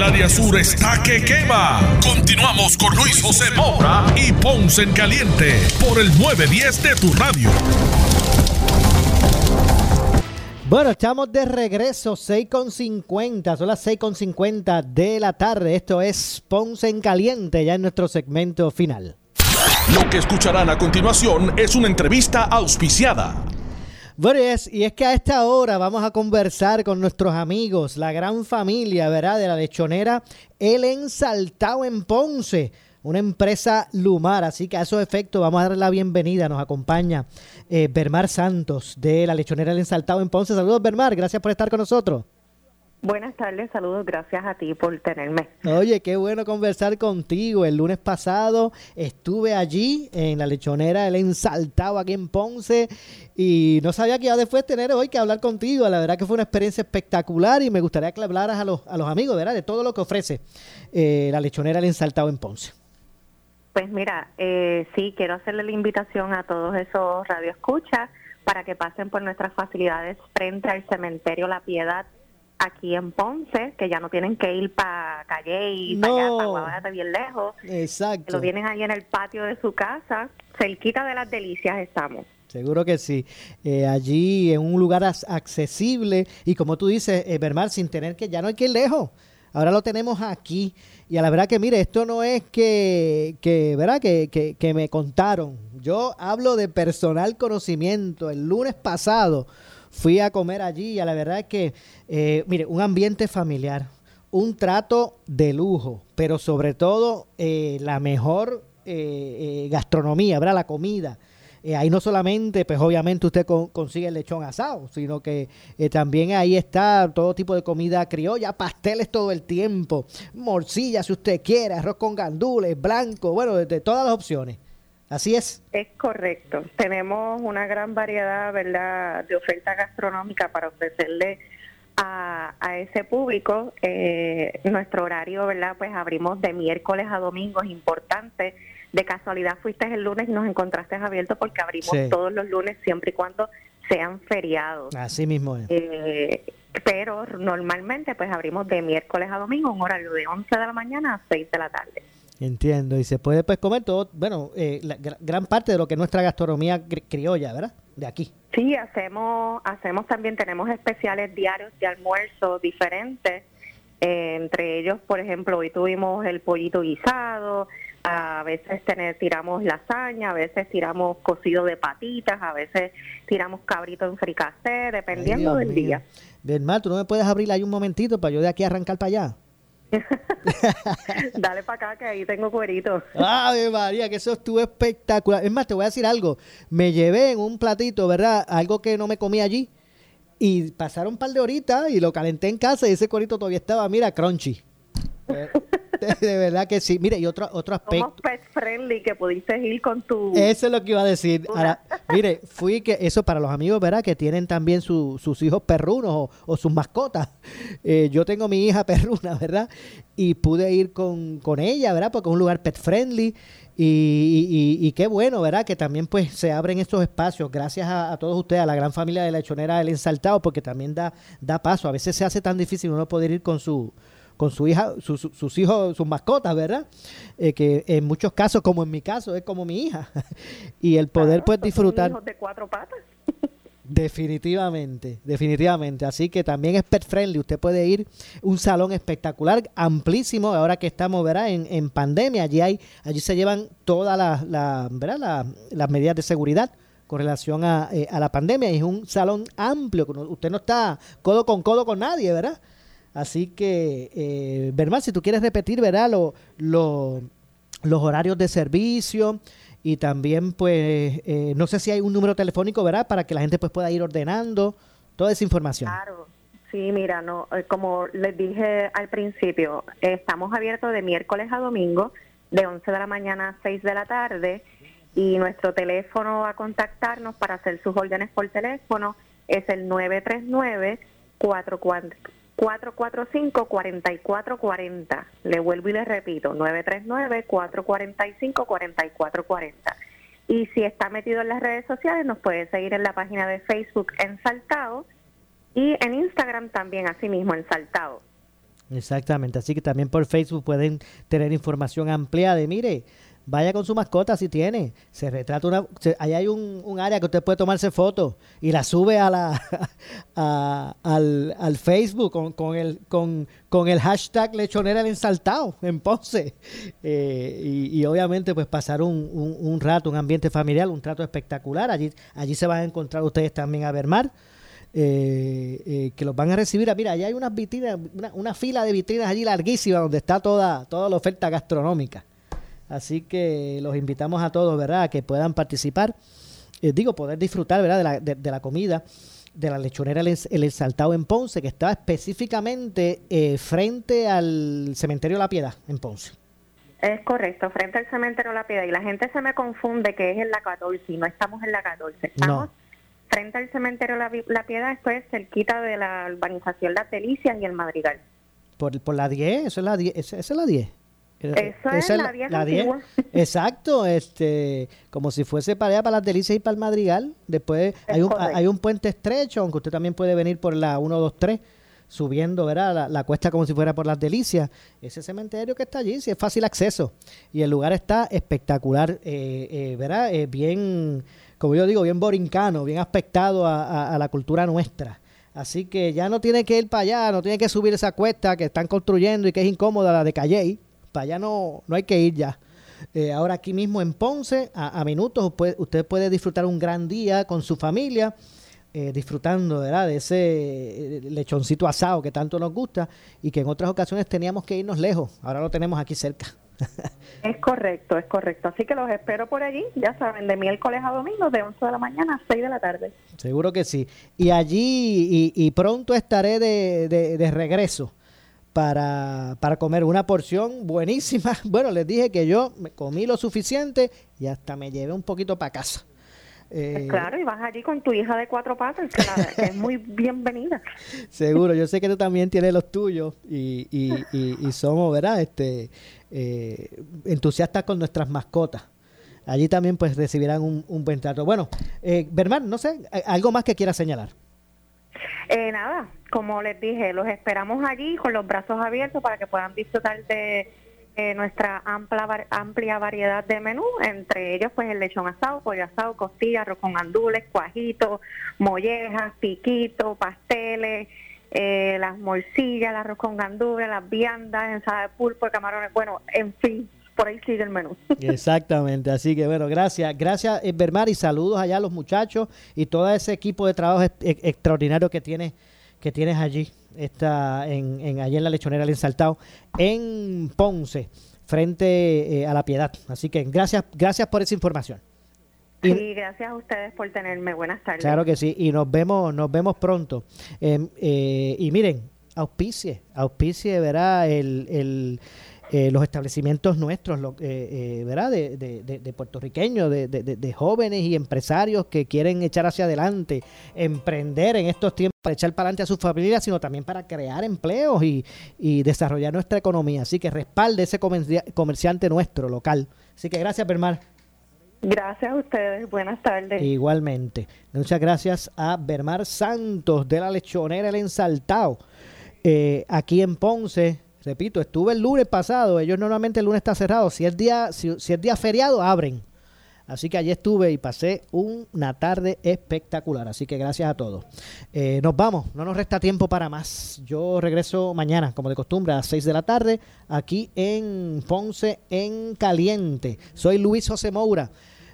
El área sur está que quema. Continuamos con Luis José Moura y Ponce en Caliente por el 910 de tu radio. Bueno, estamos de regreso, 6.50, son las 6.50 de la tarde. Esto es Ponce en Caliente, ya en nuestro segmento final. Lo que escucharán a continuación es una entrevista auspiciada. Bueno, y es, y es que a esta hora vamos a conversar con nuestros amigos, la gran familia, ¿verdad? De la lechonera El Ensaltado en Ponce, una empresa Lumar. Así que a esos efectos vamos a darle la bienvenida. Nos acompaña eh, Bermar Santos de la lechonera El Ensaltado en Ponce. Saludos, Bermar. Gracias por estar con nosotros. Buenas tardes, saludos, gracias a ti por tenerme. Oye, qué bueno conversar contigo. El lunes pasado estuve allí en la lechonera El Ensaltado aquí en Ponce y no sabía que iba después tener hoy que hablar contigo. La verdad que fue una experiencia espectacular y me gustaría que hablaras a los, a los amigos, ¿verdad? De todo lo que ofrece eh, la lechonera El Ensaltado en Ponce. Pues mira, eh, sí, quiero hacerle la invitación a todos esos radioescuchas para que pasen por nuestras facilidades frente al cementerio La Piedad aquí en Ponce, que ya no tienen que ir para Calle y para allá, para Guadalajara, bien lejos. Exacto. Lo tienen ahí en el patio de su casa, cerquita de las delicias estamos. Seguro que sí. Eh, allí en un lugar accesible y como tú dices, eh, Bermar, sin tener que, ya no hay que ir lejos. Ahora lo tenemos aquí. Y a la verdad que, mire, esto no es que, que ¿verdad? Que, que, que me contaron. Yo hablo de personal conocimiento. El lunes pasado fui a comer allí y a la verdad es que, eh, mire, un ambiente familiar, un trato de lujo, pero sobre todo eh, la mejor eh, eh, gastronomía, ¿verdad? La comida. Eh, ahí no solamente, pues obviamente usted con- consigue el lechón asado, sino que también ahí está todo tipo de comida criolla, pasteles todo el tiempo, morcilla si usted quiere, arroz con gandules, blanco, bueno, de todas las opciones. Así es. Es correcto. Tenemos una gran variedad, ¿verdad?, de oferta gastronómica para ofrecerle a, a ese público. Eh, nuestro horario, ¿verdad?, pues abrimos de miércoles a domingo, es importante. De casualidad fuiste el lunes y nos encontraste abierto porque abrimos Sí. todos los lunes siempre y cuando sean feriados. Así mismo es. Eh, pero normalmente pues abrimos de miércoles a domingo, un horario de 11 de la mañana a 6 de la tarde. Entiendo. Y se puede pues comer todo, bueno, eh, la gra- gran parte de lo que es nuestra gastronomía cri- criolla, ¿verdad? De aquí. Sí, hacemos, hacemos también, tenemos especiales diarios de almuerzo diferentes. Eh, entre ellos, por ejemplo, hoy tuvimos el pollito guisado, a veces tener, tiramos lasaña, a veces tiramos cocido de patitas, a veces tiramos cabrito en fricasé, dependiendo Ay, del mío. día. Bernal, tú no me puedes abrir ahí un momentito para yo de aquí arrancar para allá. Dale para acá que ahí tengo cuerito. Ave María, que eso estuvo espectacular. Es más, te voy a decir algo. Me llevé en un platito, ¿verdad? Algo que no me comí allí. Y pasaron un par de horitas y lo calenté en casa y ese cuerito todavía estaba, mira, crunchy. De, verdad que sí. Mire, y otro, otro aspecto. Somos pet friendly, que pudiste ir con tu... Eso es lo que iba a decir. Ahora, mire, fui que eso para los amigos, ¿verdad? Que tienen también su- sus hijos perrunos o, o sus mascotas. Eh, yo tengo mi hija perruna, ¿verdad? Y pude ir con, con ella, ¿verdad? Porque es un lugar pet friendly. Y, y- y qué bueno, ¿verdad? Que también pues se abren estos espacios gracias a, a todos ustedes, a la gran familia de la Lechonera del Ensaltado, porque también da, da paso. A veces se hace tan difícil uno poder ir con su con su hija, su- su- sus hijos, sus mascotas, ¿verdad? Eh, que en muchos casos, como en mi caso, es como mi hija. y el poder pues disfrutar. hijos de cuatro patas. Definitivamente, definitivamente. Así que también es pet friendly. Usted puede ir un salón espectacular, amplísimo. Ahora que estamos, ¿verdad? En, en pandemia, allí hay, allí se llevan todas las, la, ¿verdad? La- las medidas de seguridad con relación a, eh, a la pandemia. Y es un salón amplio. Usted no está codo con codo con nadie, ¿verdad? Así que, eh, si tú quieres repetir, ¿verdad? Lo, lo- los horarios de servicio y también, pues, eh, no sé si hay un número telefónico, ¿verdad? Para que la gente pues pueda ir ordenando toda esa información. Claro. Sí, mira, no, eh, como les dije al principio, estamos abiertos de miércoles a domingo, de 11 de la mañana a 6 de la tarde, y nuestro teléfono a contactarnos para hacer sus órdenes por teléfono es el 939-445-4440. Le vuelvo y le repito, 939-445-4440. Y si está metido en las redes sociales, nos puede seguir en la página de Facebook en Saltado y en Instagram también, así mismo, en Saltado. Exactamente, así que también por Facebook pueden tener información ampliada de, mire, vaya con su mascota si tiene, se retrata una, se- ahí hay un, un área que usted puede tomarse fotos y la sube a la a- al, al Facebook con, con el con, con el hashtag lechonera el ensaltado en Ponce Eh, y, y obviamente pues pasar un, un, un rato, un ambiente familiar, un trato espectacular, allí allí se van a encontrar ustedes también a Bermar eh, eh, que los van a recibir. Ah, Mira, allá hay unas vitrinas, una, una fila de vitrinas allí larguísima donde está toda, toda la oferta gastronómica. Así que los invitamos a todos, ¿verdad?, a que puedan participar. Eh, digo, poder disfrutar, ¿verdad?, de la, de, de la comida de la lechonera El, Exaltado en Ponce, que está específicamente eh, frente al cementerio La Piedad en Ponce. Es correcto, frente al cementerio La Piedad. Y la gente se me confunde que es en la 14 y no estamos en la 14. Estamos No. frente al cementerio La, La Piedad, esto es cerquita de la urbanización Las Delicias y el Madrigal. Por, por la 10, eso es la 10. Esa, esa es la 10. Eso es esa la 10 antigua. Exacto, este, como si fuese para allá, para las delicias y para el Madrigal. Después hay un, correcto. hay un puente estrecho, aunque usted también puede venir por la 123, subiendo, ¿verdad? La, la cuesta como si fuera por las delicias. Ese cementerio que está allí, sí es fácil acceso. Y el lugar está espectacular, eh, eh, ¿verdad? Eh, bien, como yo digo, bien borincano, bien aspectado a, a- a la cultura nuestra. Así que ya no tiene que ir para allá, no tiene que subir esa cuesta que están construyendo y que es incómoda, la de Calley. Para allá no, no hay que ir ya. Eh, ahora aquí mismo en Ponce, a, a minutos, puede- usted puede disfrutar un gran día con su familia, eh, disfrutando ¿verdad? de ese eh, lechoncito asado que tanto nos gusta y que en otras ocasiones teníamos que irnos lejos. Ahora lo tenemos aquí cerca. Es correcto, es correcto. Así que los espero por allí, ya saben, de miércoles a domingo, de 11 de la mañana a 6 de la tarde. Seguro que sí. Y allí, y, y pronto estaré de, de- de regreso para, para comer una porción buenísima. Bueno, les dije que yo me comí lo suficiente y hasta me llevé un poquito para casa. Eh, Claro, y vas allí con tu hija de cuatro patas, que, la- que es muy bienvenida. Seguro, yo sé que tú también tienes los tuyos y, y, y- y somos, ¿verdad? Este, eh, entusiastas con nuestras mascotas. Allí también pues recibirán un, un buen trato. Bueno, eh, Bermán, no sé, ¿a- algo más que quieras señalar. Eh, nada, como les dije, los esperamos allí con los brazos abiertos para que puedan disfrutar de eh, nuestra amplia, amplia variedad de menú, entre ellos pues el lechón asado, pollo asado, costillas, arroz con gandules, cuajitos, mollejas, piquitos, pasteles, eh, las morcillas, el arroz con gandules, las viandas, ensalada de pulpo, camarones, bueno, en fin, por ahí sigue el menú. Exactamente, así que bueno, gracias, gracias eh, Bermar y saludos allá a los muchachos y todo ese equipo de trabajo ex- ex- extraordinario que tienes que tienes allí, está en, en allí en la lechonera El Ensaltado, en Ponce, frente eh, a la Piedad. Así que gracias, gracias por esa información. Y- Sí, gracias a ustedes por tenerme. Buenas tardes. Claro que sí, y nos vemos, nos vemos pronto. Eh, eh, y miren, auspicie, auspicie, verá, el, el, eh, los establecimientos nuestros, lo- eh, eh, ¿verdad? De, de- de- de puertorriqueños, de, de- de- de jóvenes y empresarios que quieren echar hacia adelante, emprender en estos tiempos para echar para adelante a sus familias, sino también para crear empleos y, y desarrollar nuestra economía. Así que respalde ese comercia- comerciante nuestro, local. Así que gracias, Bermar. Gracias a ustedes. Buenas tardes. Igualmente. Muchas gracias a Bermar Santos de la Lechonera El Ensaltado. Eh, aquí en Ponce, repito, estuve el lunes pasado. Ellos normalmente el lunes está cerrado. Si es día, si, si día feriado, abren. Así que allí estuve y pasé una tarde espectacular. Así que gracias a todos. Eh, nos vamos, no nos resta tiempo para más. Yo regreso mañana, como de costumbre, a las 6 de la tarde, aquí en Ponce en Caliente. Soy Luis José Moura.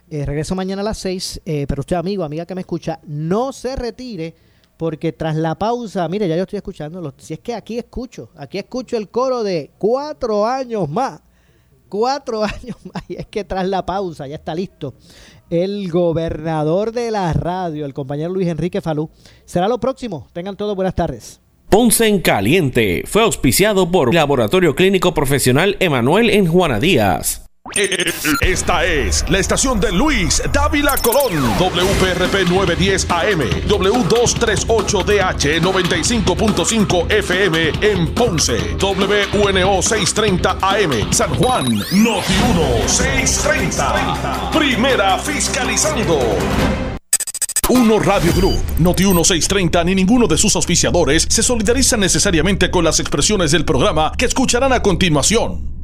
Eh, regreso mañana a las 6, eh, pero usted, amigo, amiga que me escucha, no se retire porque tras la pausa, mire, ya yo estoy escuchando, si es que aquí escucho, aquí escucho el coro de cuatro años más, cuatro años más, y es que tras la pausa, ya está listo, el gobernador de la radio, el compañero Luis Enrique Falú, será lo próximo, tengan todos buenas tardes. Ponce en Caliente fue auspiciado por Laboratorio Clínico Profesional Emanuel en Juana Díaz. Esta es la estación de Luis Dávila Colón, WPRP 910 AM, W238DH 95.5 FM en Ponce, WNO 630 AM, San Juan, Noti 1 630. Primera fiscalizando. Uno Radio Group, Noti 1630 ni ninguno de sus auspiciadores se solidarizan necesariamente con las expresiones del programa que escucharán a continuación.